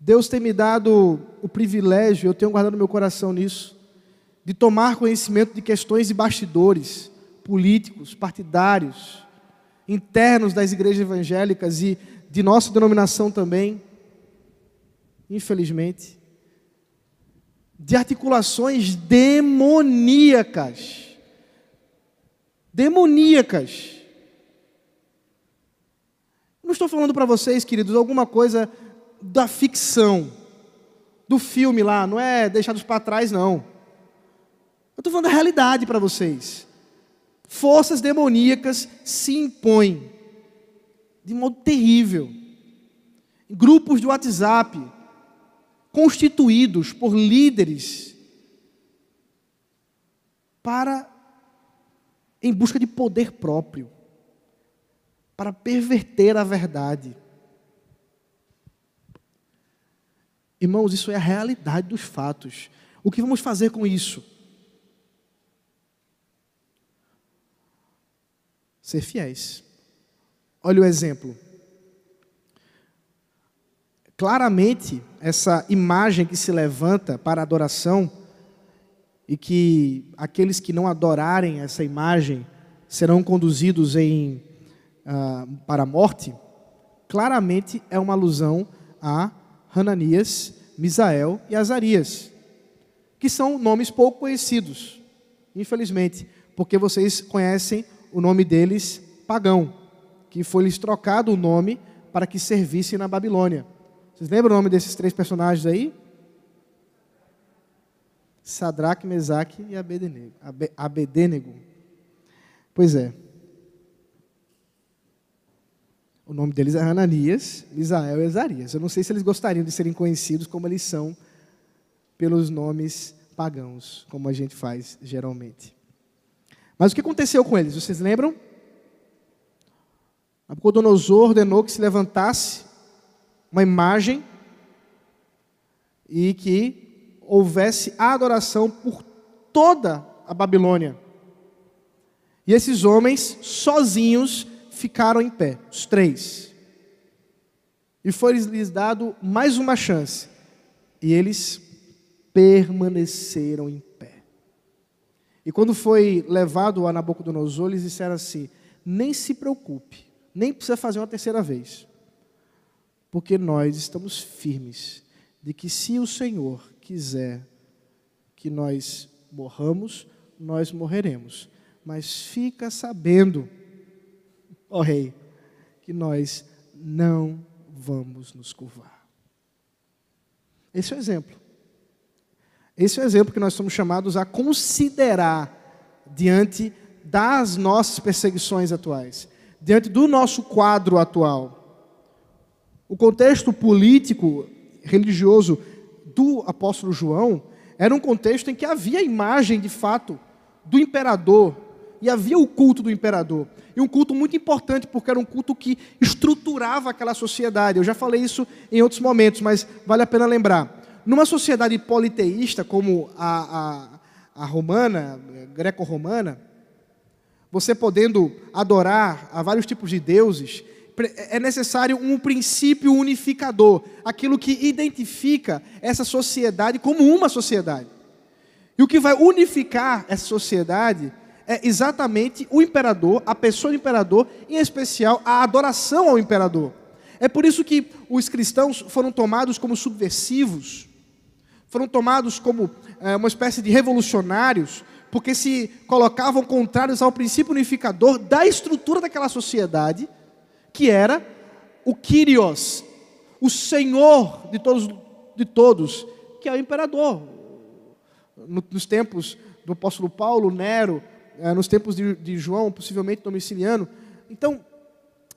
Deus tem me dado o privilégio, eu tenho guardado meu coração nisso, de tomar conhecimento de questões de bastidores, políticos, partidários, internos das igrejas evangélicas e de nossa denominação também infelizmente, de articulações demoníacas. Demoníacas. Não estou falando para vocês, queridos, alguma coisa da ficção, do filme lá, não é deixados para trás, não. Eu estou falando da realidade para vocês. Forças demoníacas se impõem de modo terrível. Grupos de WhatsApp constituídos por líderes para em busca de poder próprio, para perverter a verdade. Irmãos, isso é a realidade dos fatos. O que vamos fazer com isso? Ser fiéis. Olha o exemplo. Claramente, essa imagem que se levanta para adoração e que aqueles que não adorarem essa imagem serão conduzidos em, uh, para a morte, claramente é uma alusão a Hananias, Misael e Azarias, que são nomes pouco conhecidos, infelizmente, porque vocês conhecem o nome deles pagão, que foi-lhes trocado o nome para que servissem na Babilônia. Vocês lembram o nome desses três personagens aí? Sadraque, Mesaque e Abednego. Abednego. Pois é. O nome deles é Hananias, Misael e Ezarias. Eu não sei se eles gostariam de serem conhecidos como eles são pelos nomes pagãos, como a gente faz geralmente. Mas o que aconteceu com eles? Vocês lembram? Nabucodonosor ordenou que se levantasse uma imagem e que houvesse adoração por toda a Babilônia. E esses homens, sozinhos, ficaram em pé, os três. E foi-lhes dado mais uma chance. E eles permaneceram em pé. E quando foi levado a Nabucodonosor, eles disseram assim: nem se preocupe, nem precisa fazer uma terceira vez. Porque nós estamos firmes de que se o Senhor quiser que nós morramos, nós morreremos. Mas fica sabendo ó Rei, que nós não vamos nos curvar. Esse é o exemplo. Esse é o exemplo que nós somos chamados a considerar diante das nossas perseguições atuais, diante do nosso quadro atual. O contexto político, religioso do apóstolo João era um contexto em que havia a imagem, de fato, do imperador, e havia o culto do imperador. E um culto muito importante, porque era um culto que estruturava aquela sociedade. Eu já falei isso em outros momentos, mas vale a pena lembrar. Numa sociedade politeísta, como a, a, a romana, greco-romana, você podendo adorar a vários tipos de deuses, é necessário um princípio unificador, aquilo que identifica essa sociedade como uma sociedade. E o que vai unificar essa sociedade é exatamente o imperador, a pessoa do imperador, em especial a adoração ao imperador. É por isso que os cristãos foram tomados como subversivos, foram tomados como é, uma espécie de revolucionários, porque se colocavam contrários ao princípio unificador da estrutura daquela sociedade, que era o Kyrios, o Senhor de todos, de todos que é o imperador. Nos tempos do apóstolo Paulo, Nero, nos tempos de, de, João, possivelmente Domiciliano. Então,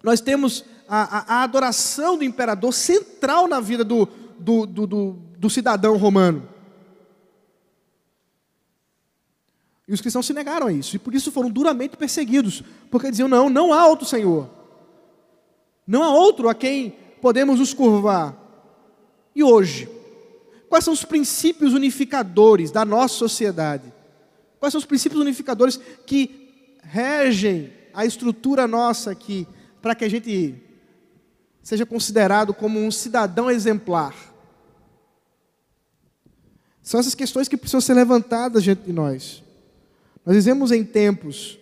nós temos a, a, a adoração do imperador central na vida do, do, do, do, do cidadão romano. E os cristãos se negaram a isso, e por isso foram duramente perseguidos, porque diziam: não, não há outro Senhor, não há outro a quem podemos nos curvar. E hoje, quais são os princípios unificadores da nossa sociedade? Quais são os princípios unificadores que regem a estrutura nossa aqui, para que a gente seja considerado como um cidadão exemplar? São essas questões que precisam ser levantadas diante de nós. Nós vivemos em tempos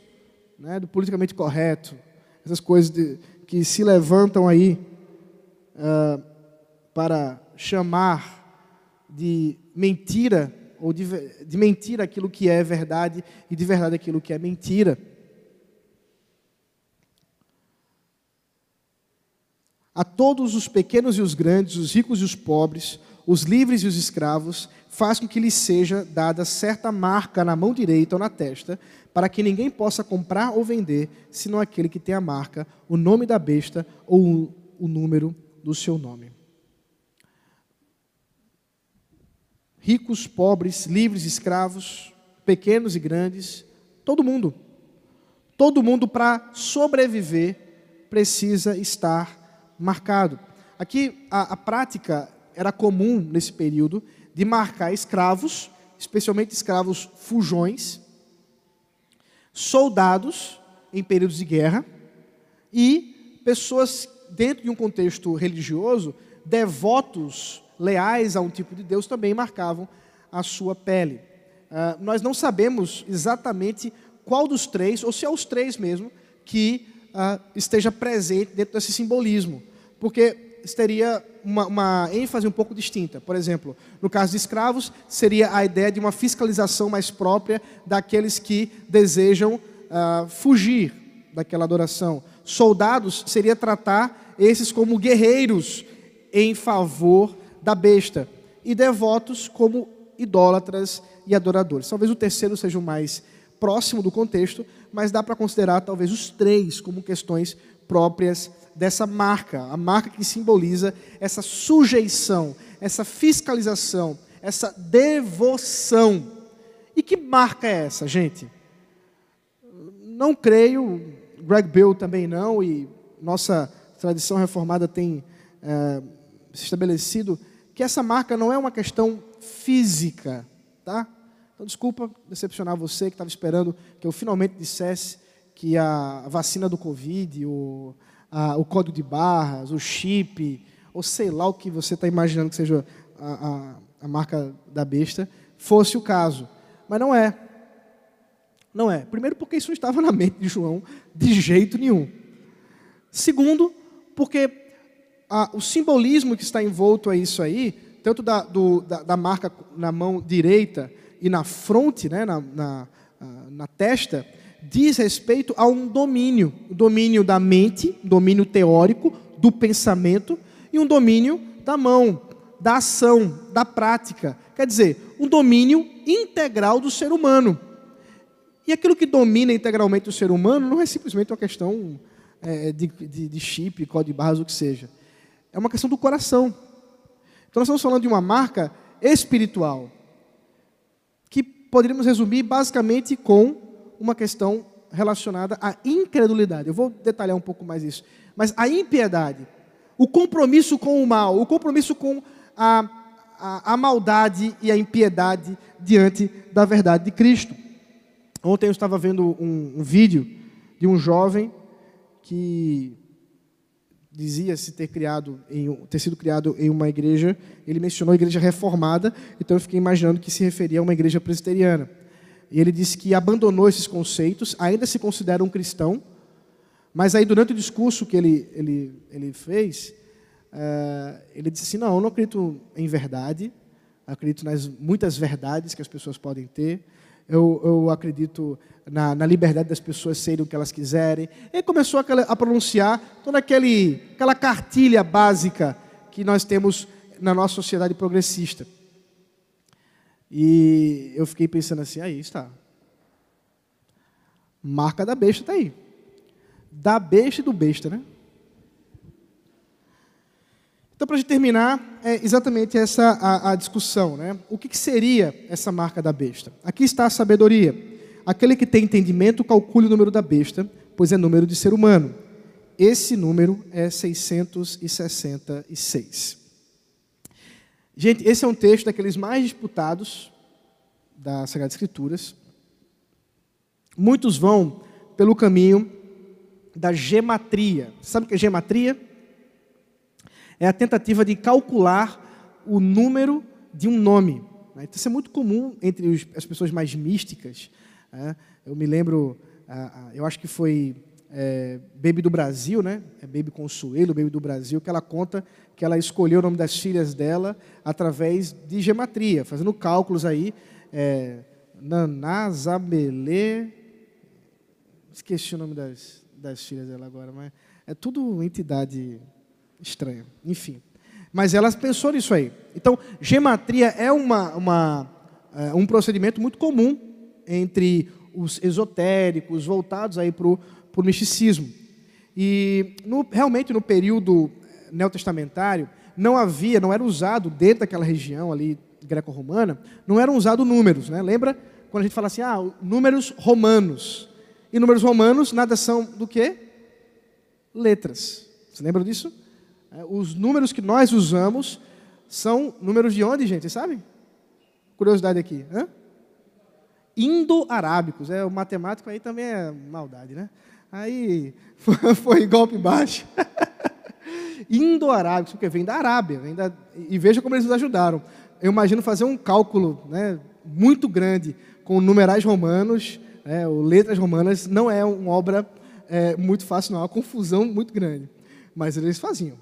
né, do politicamente correto, essas coisas de, que se levantam aí uh, para chamar de mentira ou de, de mentir aquilo que é verdade e de verdade aquilo que é mentira. A todos os pequenos e os grandes, os ricos e os pobres, os livres e os escravos, faz com que lhes seja dada certa marca na mão direita ou na testa, para que ninguém possa comprar ou vender, senão aquele que tem a marca, o nome da besta ou o número do seu nome. Ricos, pobres, livres, escravos, pequenos e grandes, todo mundo. Todo mundo, para sobreviver, precisa estar marcado. Aqui, a, a prática era comum nesse período de marcar escravos, especialmente escravos fujões, soldados em períodos de guerra e pessoas dentro de um contexto religioso, devotos, leais a um tipo de Deus, também marcavam a sua pele. Uh, nós não sabemos exatamente qual dos três, ou se é os três mesmo, que uh, esteja presente dentro desse simbolismo. Porque teria uma, uma, ênfase um pouco distinta. Por exemplo, no caso de escravos, seria a ideia de uma fiscalização mais própria daqueles que desejam uh, fugir daquela adoração. Soldados seria tratar esses como guerreiros em favor da besta, e devotos como idólatras e adoradores. Talvez o terceiro seja o mais próximo do contexto, mas dá para considerar talvez os três como questões próprias dessa marca, a marca que simboliza essa sujeição, essa fiscalização, essa devoção. E que marca é essa, gente? Não creio, Greg Bill também não, e nossa tradição reformada tem é, se estabelecido que essa marca não é uma questão física, tá? Então, desculpa decepcionar você que estava esperando que eu finalmente dissesse que a vacina do Covid, o, a, o código de barras, o chip, ou sei lá o que você está imaginando que seja a, a, a marca da besta, fosse o caso. Mas não é. Não é. Primeiro, porque isso não estava na mente de João de jeito nenhum. Segundo, porque o simbolismo que está envolto a isso aí, tanto da, do, da, da, marca na mão direita e na fronte, né, na, na, na testa, diz respeito a um domínio, o domínio da mente, domínio teórico, do pensamento e um domínio da mão, da ação, da prática. Quer dizer, um domínio integral do ser humano. E aquilo que domina integralmente o ser humano não é simplesmente uma questão é, de, de, de chip, código de barras, o que seja. É uma questão do coração. Então nós estamos falando de uma marca espiritual que poderíamos resumir basicamente com uma questão relacionada à incredulidade. Eu vou detalhar um pouco mais isso. Mas a impiedade, o compromisso com o mal, o compromisso com a, a, a maldade e a impiedade diante da verdade de Cristo. Ontem eu estava vendo um, um vídeo de um jovem que dizia-se ter criado em, ter sido criado em uma igreja, ele mencionou a igreja reformada, então eu fiquei imaginando que se referia a uma igreja presbiteriana. E ele disse que abandonou esses conceitos, ainda se considera um cristão, mas aí durante o discurso que ele, ele, ele fez, uh, ele disse assim, não, eu não acredito em verdade, acredito nas muitas verdades que as pessoas podem ter, eu, eu acredito na, na, liberdade das pessoas serem o que elas quiserem. E começou a, a pronunciar toda aquele, aquela cartilha básica que nós temos na nossa sociedade progressista. E eu fiquei pensando assim, aí está. Marca da besta está aí. Da besta e do besta, né? Então, para terminar, é exatamente essa a, a discussão. Né? O que, que, seria essa marca da besta? Aqui está a sabedoria. Aquele que tem entendimento, calcule o número da besta, pois é número de ser humano. Esse número é 666. Gente, esse é um texto daqueles mais disputados das Sagradas Escrituras. Muitos vão pelo caminho da gematria. Sabe o que é gematria? É a tentativa de calcular o número de um nome. Né? Então, isso é muito comum entre as pessoas mais místicas. Né? Eu me lembro, eu acho que foi é, Baby do Brasil, né? É Baby Consuelo, Baby do Brasil, que ela conta que ela escolheu o nome das filhas dela através de gematria, fazendo cálculos aí. É, Naná, Zabelê, esqueci o nome das, das filhas dela agora, mas é tudo entidade estranha. Enfim, Mas ela pensou nisso aí. Então, gematria é uma, uma, é, um procedimento muito comum entre os esotéricos, voltados aí para o misticismo. E no, realmente no período neotestamentário, não havia, não era usado dentro daquela região ali greco-romana, não eram usados números. Né? Lembra quando a gente fala assim, ah, números romanos. E números romanos nada são do que? Letras. Você lembra disso? É, os números que nós usamos são números de onde, gente? Sabe? Curiosidade aqui. Indo-arábicos. É, o matemático aí também é maldade, né? Aí foi golpe baixo. Indo-arábicos, porque vem da Arábia. Vem da, e veja como eles nos ajudaram. Eu imagino fazer um cálculo né, muito grande com numerais romanos, né, ou letras romanas, não é uma obra é, muito fácil, não. É uma confusão muito grande. Mas eles faziam.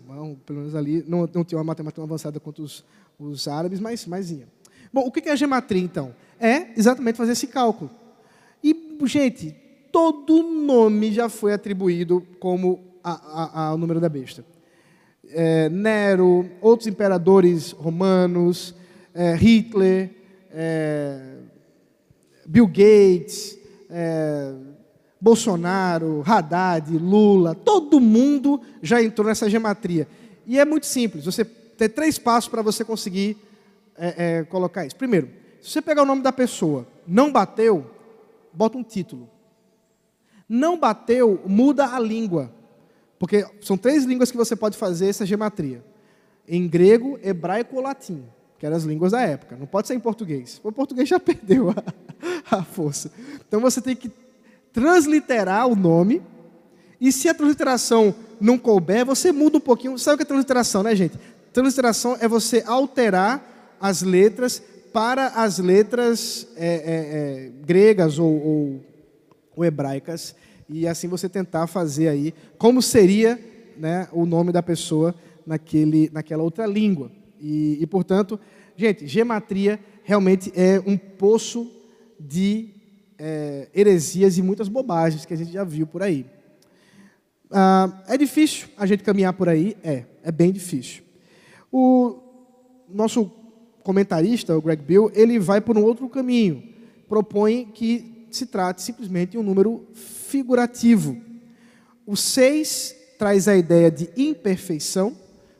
Pelo menos ali, não, não tinha uma matemática tão avançada quanto os, os árabes, mas, mas ia. Bom, o que é a gematria, então? É exatamente fazer esse cálculo. E, gente, todo nome já foi atribuído como ao número da besta. É, Nero, outros imperadores romanos, é, Hitler, é, Bill Gates, é, Bolsonaro, Haddad, Lula, todo mundo já entrou nessa gematria. E é muito simples, você tem três passos para você conseguir é, é, colocar isso. Primeiro, se você pegar o nome da pessoa, não bateu, bota um título. Não bateu, muda a língua. Porque são três línguas que você pode fazer essa gematria: em grego, hebraico ou latim, que eram as línguas da época. Não pode ser em português. O português já perdeu a, a força. Então você tem que transliterar o nome. E se a transliteração não couber, você muda um pouquinho. Sabe o que é transliteração, né, gente? Transliteração é você alterar as letras para as letras é, é, é, gregas ou, ou, ou, hebraicas e assim você tentar fazer aí como seria né, o nome da pessoa naquele, naquela outra língua. E, e, portanto, gente, gematria realmente é um poço de é, heresias e muitas bobagens que a gente já viu por aí. Ah, é difícil a gente caminhar por aí? É, é bem difícil. O nosso comentarista, o Greg Bill, ele vai por um outro caminho. Propõe que se trate simplesmente de um número figurativo. O 6 traz a ideia de imperfeição,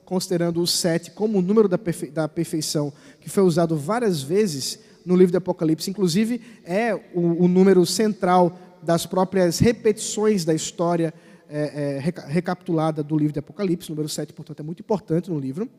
considerando o 7 como o número da, perfe da perfeição, que foi usado várias vezes no livro de Apocalipse. Inclusive, é o, o número central das próprias repetições da história é, é, recapitulada do livro de Apocalipse. O número 7, portanto, é muito importante no livro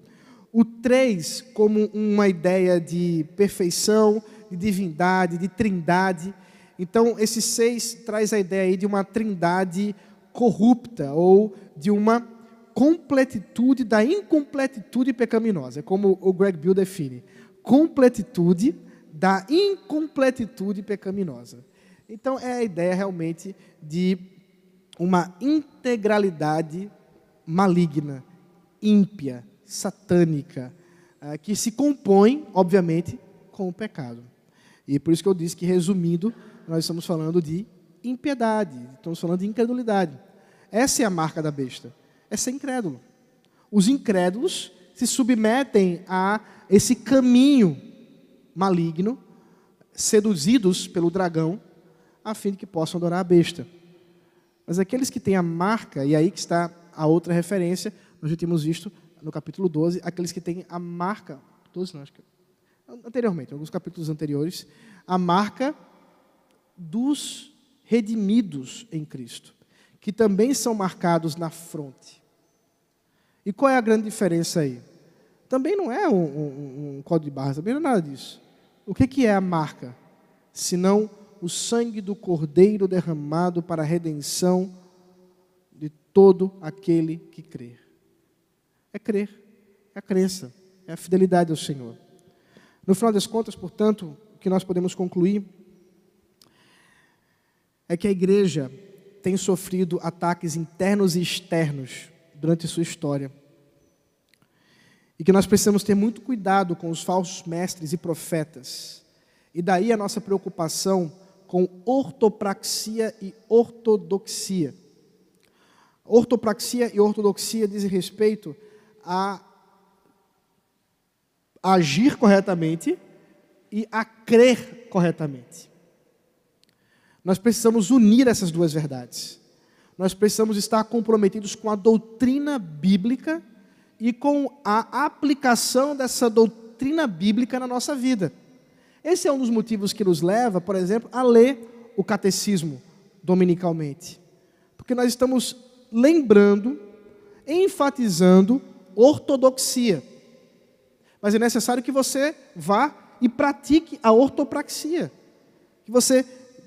o 3 como uma ideia de perfeição, de divindade, de trindade. Então, esse 6 traz a ideia aí de uma trindade corrupta ou de uma completitude da incompletitude pecaminosa, é como o Greg Bill define. Completitude da incompletitude pecaminosa. Então, é a ideia realmente de uma integralidade maligna, ímpia, satânica, ah, que se compõe, obviamente, com o pecado. E por isso que eu disse que, resumindo, nós estamos falando de impiedade, estamos falando de incredulidade. Essa é a marca da besta, é ser incrédulo. Os incrédulos se submetem a esse caminho maligno, seduzidos pelo dragão, a fim de que possam adorar a besta. Mas aqueles que têm a marca, e aí que está a outra referência, nós já tínhamos visto no capítulo 12, aqueles que têm a marca, 12 não, acho que anteriormente, alguns capítulos anteriores, a marca dos redimidos em Cristo, que também são marcados na fronte. E qual é a grande diferença aí? Também não é um, um, um código de barras, também não é nada disso. O que, que é a marca? Senão o sangue do Cordeiro derramado para a redenção de todo aquele que crer. É crer, é a crença, é a fidelidade ao Senhor. No final das contas, portanto, o que nós podemos concluir é que a igreja tem sofrido ataques internos e externos durante sua história. E que nós precisamos ter muito cuidado com os falsos mestres e profetas. E daí a nossa preocupação com ortopraxia e ortodoxia. Ortopraxia e ortodoxia dizem respeito a agir corretamente e a crer corretamente. Nós precisamos unir essas duas verdades. Nós precisamos estar comprometidos com a doutrina bíblica e com a aplicação dessa doutrina bíblica na nossa vida. Esse é um dos motivos que nos leva, por exemplo, a ler o catecismo dominicalmente. Porque nós estamos lembrando, enfatizando ortodoxia. Mas é necessário que você vá e pratique a ortopraxia. Que você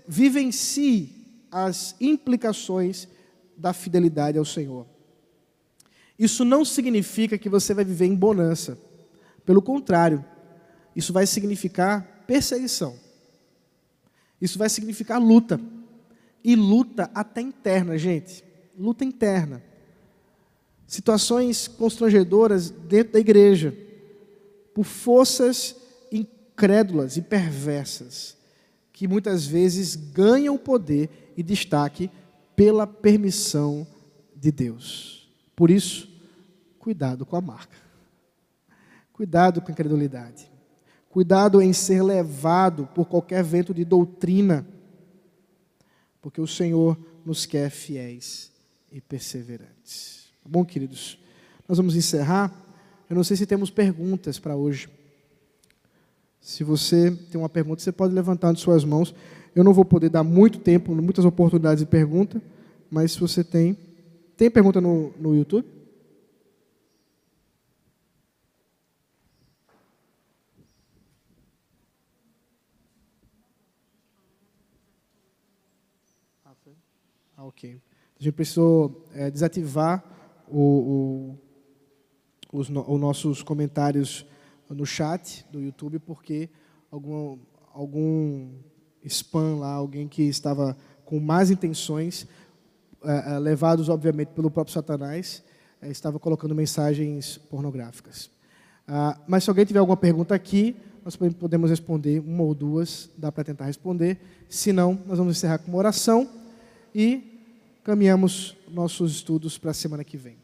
vivencie as implicações da fidelidade ao Senhor. Isso não significa que você vai viver em bonança. Pelo contrário, isso vai significar perseguição. Isso vai significar luta. E luta até interna, gente. Luta interna. Situações constrangedoras dentro da igreja. Por forças incrédulas e perversas. Que muitas vezes ganham poder e destaque pela permissão de Deus. Por isso, cuidado com a marca. Cuidado com a incredulidade. Cuidado em ser levado por qualquer vento de doutrina, porque o Senhor nos quer fiéis e perseverantes. Tá bom, queridos? Nós vamos encerrar. Eu não sei se temos perguntas para hoje. Se você tem uma pergunta, você pode levantar as suas mãos. Eu não vou poder dar muito tempo, muitas oportunidades de pergunta, mas se você tem. Tem pergunta no, no YouTube? Ah, ok. A gente precisou é, desativar o, o, os, no, os nossos comentários no chat do YouTube, porque algum, algum spam lá, alguém que estava com más intenções, é, é, levados, obviamente, pelo próprio Satanás, é, estava colocando mensagens pornográficas. Ah, mas se alguém tiver alguma pergunta aqui, nós podemos responder uma ou duas, dá para tentar responder. Se não, nós vamos encerrar com uma oração e caminhamos nossos estudos para a semana que vem.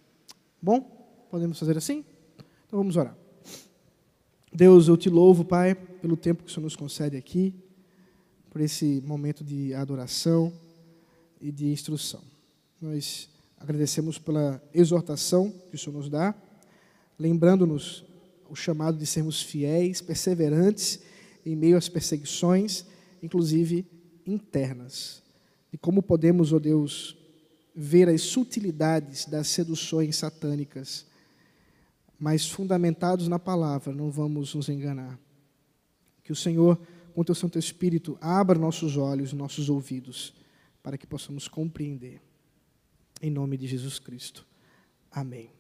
Bom? Podemos fazer assim? Então vamos orar. Deus, eu te louvo, Pai, pelo tempo que o Senhor nos concede aqui, por esse momento de adoração e de instrução. Nós agradecemos pela exortação que o Senhor nos dá, lembrando-nos o chamado de sermos fiéis, perseverantes em meio às perseguições, inclusive internas. E como podemos, ó oh Deus, ver as sutilidades das seduções satânicas mas fundamentados na palavra, não vamos nos enganar. Que o Senhor, com o teu Santo Espírito, abra nossos olhos, nossos ouvidos, para que possamos compreender. Em nome de Jesus Cristo. Amém.